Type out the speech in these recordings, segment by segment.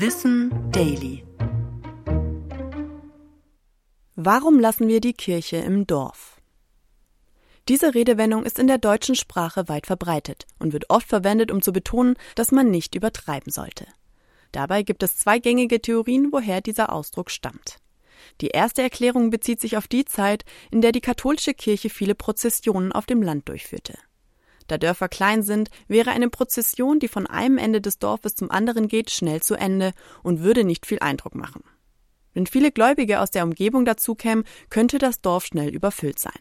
Wissen Daily. Warum lassen wir die Kirche im Dorf? Diese Redewendung ist in der deutschen Sprache weit verbreitet und wird oft verwendet, um zu betonen, dass man nicht übertreiben sollte. Dabei gibt es zwei gängige Theorien, woher dieser Ausdruck stammt. Die erste Erklärung bezieht sich auf die Zeit, in der die katholische Kirche viele Prozessionen auf dem Land durchführte. Da Dörfer klein sind, wäre eine Prozession, die von einem Ende des Dorfes zum anderen geht, schnell zu Ende und würde nicht viel Eindruck machen. Wenn viele Gläubige aus der Umgebung dazukämen, könnte das Dorf schnell überfüllt sein.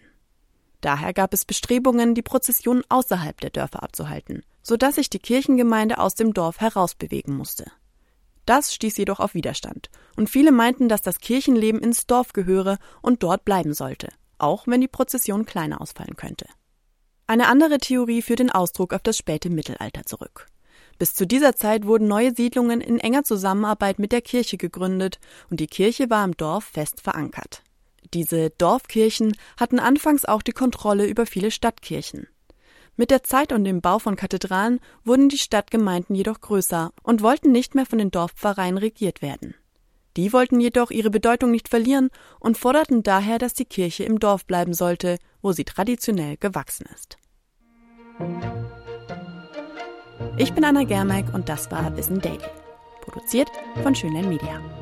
Daher gab es Bestrebungen, die Prozession außerhalb der Dörfer abzuhalten, so dass sich die Kirchengemeinde aus dem Dorf herausbewegen musste. Das stieß jedoch auf Widerstand, und viele meinten, dass das Kirchenleben ins Dorf gehöre und dort bleiben sollte, auch wenn die Prozession kleiner ausfallen könnte. Eine andere Theorie führt den Ausdruck auf das späte Mittelalter zurück. Bis zu dieser Zeit wurden neue Siedlungen in enger Zusammenarbeit mit der Kirche gegründet und die Kirche war im Dorf fest verankert. Diese Dorfkirchen hatten anfangs auch die Kontrolle über viele Stadtkirchen. Mit der Zeit und dem Bau von Kathedralen wurden die Stadtgemeinden jedoch größer und wollten nicht mehr von den Dorfpfarreien regiert werden. Die wollten jedoch ihre Bedeutung nicht verlieren und forderten daher, dass die Kirche im Dorf bleiben sollte, wo sie traditionell gewachsen ist. Ich bin Anna Germeck und das war Wissen Daily. Produziert von Schönlein Media.